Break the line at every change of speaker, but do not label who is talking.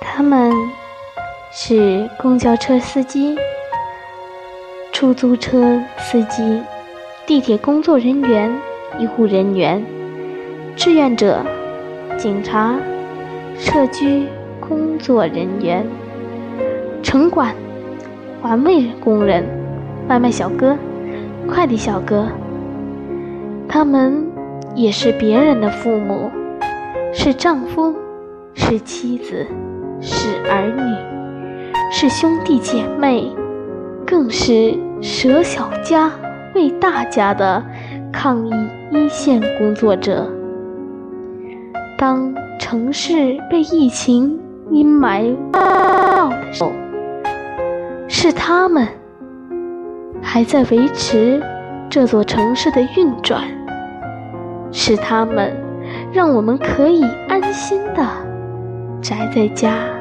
他们是公交车司机、出租车司机、地铁工作人员、医护人员、志愿者、警察、社区工作人员、城管、环卫工人、外卖小哥、快递小哥。他们也是别人的父母，是丈夫，是妻子，是儿女，是兄弟姐妹，更是舍小家为大家的抗疫一线工作者。当城市被疫情阴霾罩的时候，是他们还在维持这座城市的运转。是他们，让我们可以安心的宅在家。